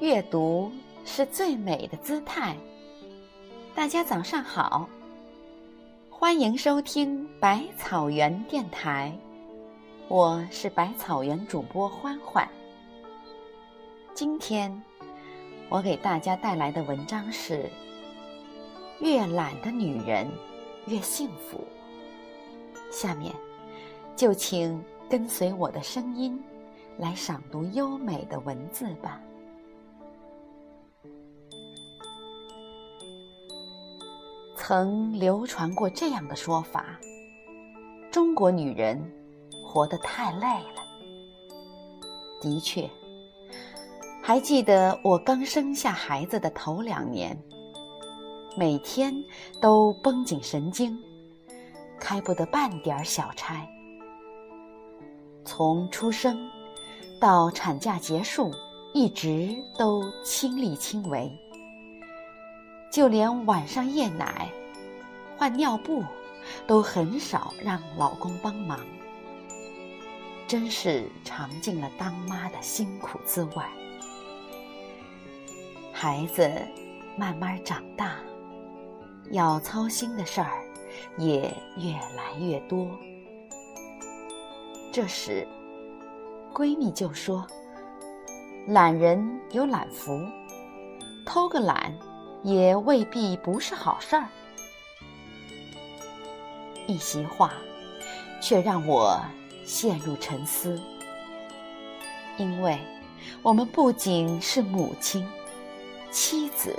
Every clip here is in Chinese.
阅读是最美的姿态。大家早上好，欢迎收听百草园电台，我是百草园主播欢欢。今天我给大家带来的文章是：越懒的女人越幸福。下面就请跟随我的声音来赏读优美的文字吧。曾流传过这样的说法：中国女人活得太累了。的确，还记得我刚生下孩子的头两年，每天都绷紧神经，开不得半点小差。从出生到产假结束，一直都亲力亲为。就连晚上夜奶、换尿布，都很少让老公帮忙，真是尝尽了当妈的辛苦滋味。孩子慢慢长大，要操心的事儿也越来越多。这时，闺蜜就说：“懒人有懒福，偷个懒。”也未必不是好事儿。一席话，却让我陷入沉思。因为，我们不仅是母亲、妻子，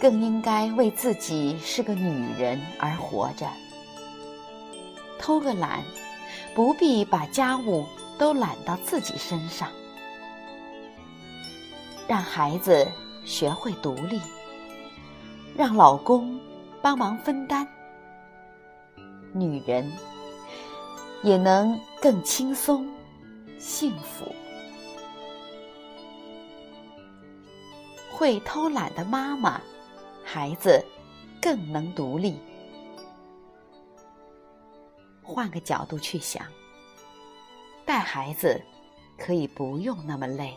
更应该为自己是个女人而活着。偷个懒，不必把家务都揽到自己身上，让孩子。学会独立，让老公帮忙分担，女人也能更轻松、幸福。会偷懒的妈妈，孩子更能独立。换个角度去想，带孩子可以不用那么累。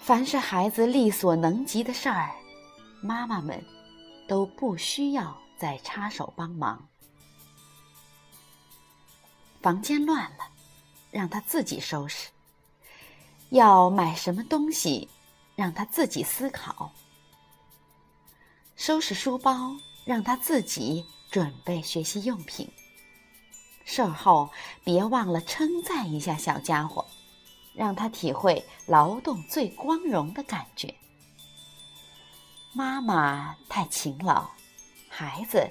凡是孩子力所能及的事儿，妈妈们都不需要再插手帮忙。房间乱了，让他自己收拾；要买什么东西，让他自己思考；收拾书包，让他自己准备学习用品。事后别忘了称赞一下小家伙。让他体会劳动最光荣的感觉。妈妈太勤劳，孩子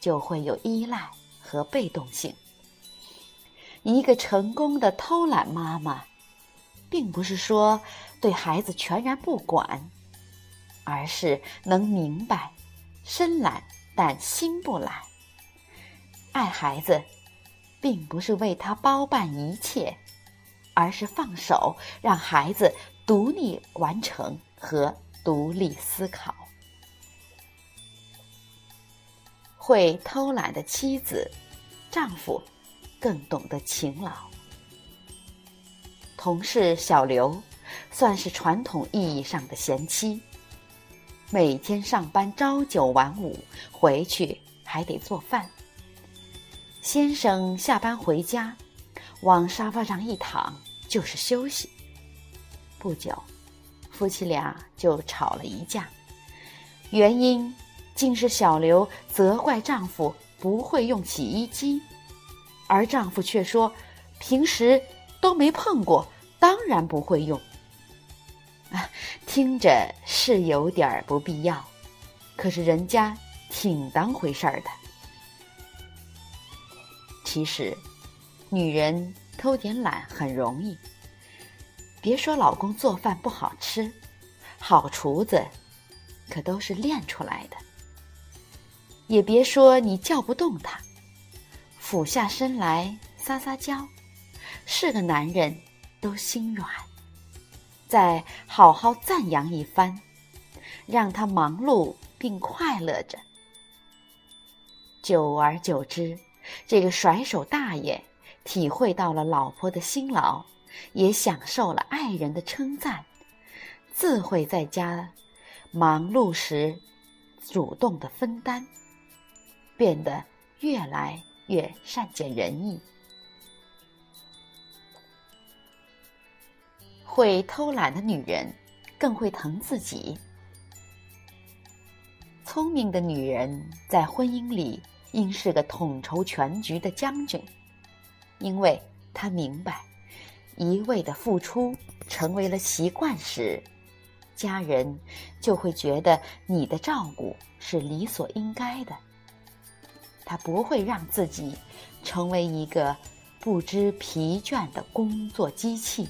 就会有依赖和被动性。一个成功的偷懒妈妈，并不是说对孩子全然不管，而是能明白，身懒但心不懒。爱孩子，并不是为他包办一切。而是放手，让孩子独立完成和独立思考。会偷懒的妻子、丈夫，更懂得勤劳。同事小刘，算是传统意义上的贤妻，每天上班朝九晚五，回去还得做饭。先生下班回家。往沙发上一躺就是休息。不久，夫妻俩就吵了一架，原因竟是小刘责怪丈夫不会用洗衣机，而丈夫却说平时都没碰过，当然不会用。听着是有点不必要，可是人家挺当回事儿的。其实。女人偷点懒很容易，别说老公做饭不好吃，好厨子可都是练出来的。也别说你叫不动他，俯下身来撒撒娇，是个男人都心软。再好好赞扬一番，让他忙碌并快乐着，久而久之，这个甩手大爷体会到了老婆的辛劳，也享受了爱人的称赞，自会在家忙碌时主动的分担，变得越来越善解人意。会偷懒的女人，更会疼自己。聪明的女人在婚姻里应是个统筹全局的将军，因为她明白，一味的付出成为了习惯时，家人就会觉得你的照顾是理所应该的。她不会让自己成为一个不知疲倦的工作机器。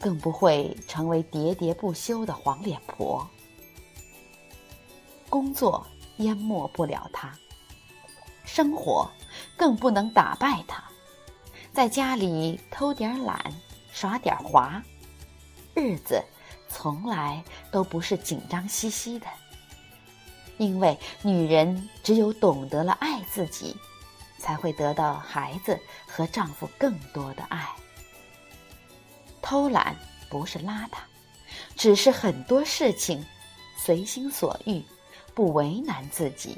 更不会成为喋喋不休的黄脸婆。工作淹没不了他，生活更不能打败他。在家里偷点懒，耍点滑，日子从来都不是紧张兮兮的。因为女人只有懂得了爱自己，才会得到孩子和丈夫更多的爱。偷懒不是邋遢，只是很多事情随心所欲，不为难自己。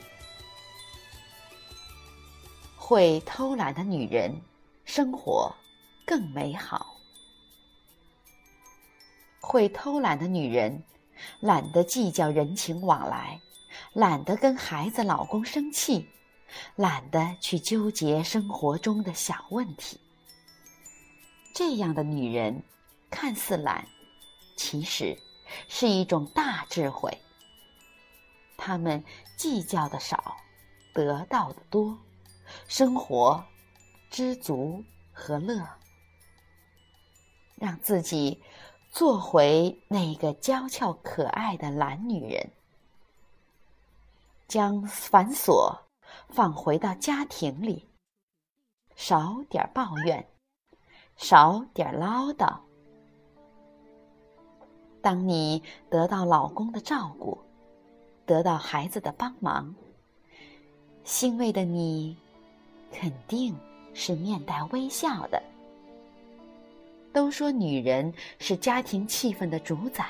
会偷懒的女人，生活更美好。会偷懒的女人，懒得计较人情往来，懒得跟孩子、老公生气，懒得去纠结生活中的小问题。这样的女人。看似懒，其实是一种大智慧。她们计较的少，得到的多，生活知足和乐，让自己做回那个娇俏可爱的懒女人，将繁琐放回到家庭里，少点抱怨，少点唠叨。当你得到老公的照顾，得到孩子的帮忙，欣慰的你，肯定是面带微笑的。都说女人是家庭气氛的主宰，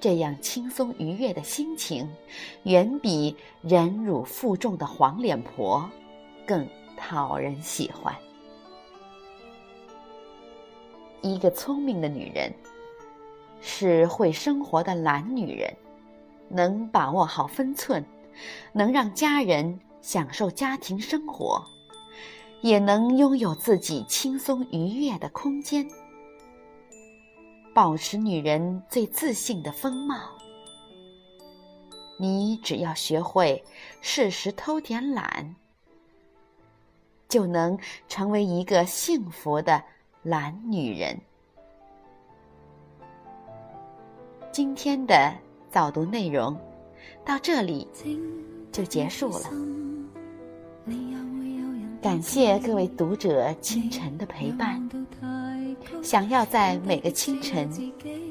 这样轻松愉悦的心情，远比忍辱负重的黄脸婆更讨人喜欢。一个聪明的女人。是会生活的懒女人，能把握好分寸，能让家人享受家庭生活，也能拥有自己轻松愉悦的空间，保持女人最自信的风貌。你只要学会适时偷点懒，就能成为一个幸福的懒女人。今天的早读内容到这里就结束了，感谢各位读者清晨的陪伴。想要在每个清晨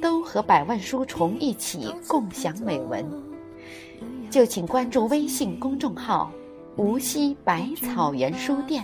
都和百万书虫一起共享美文，就请关注微信公众号“无锡百草园书店”。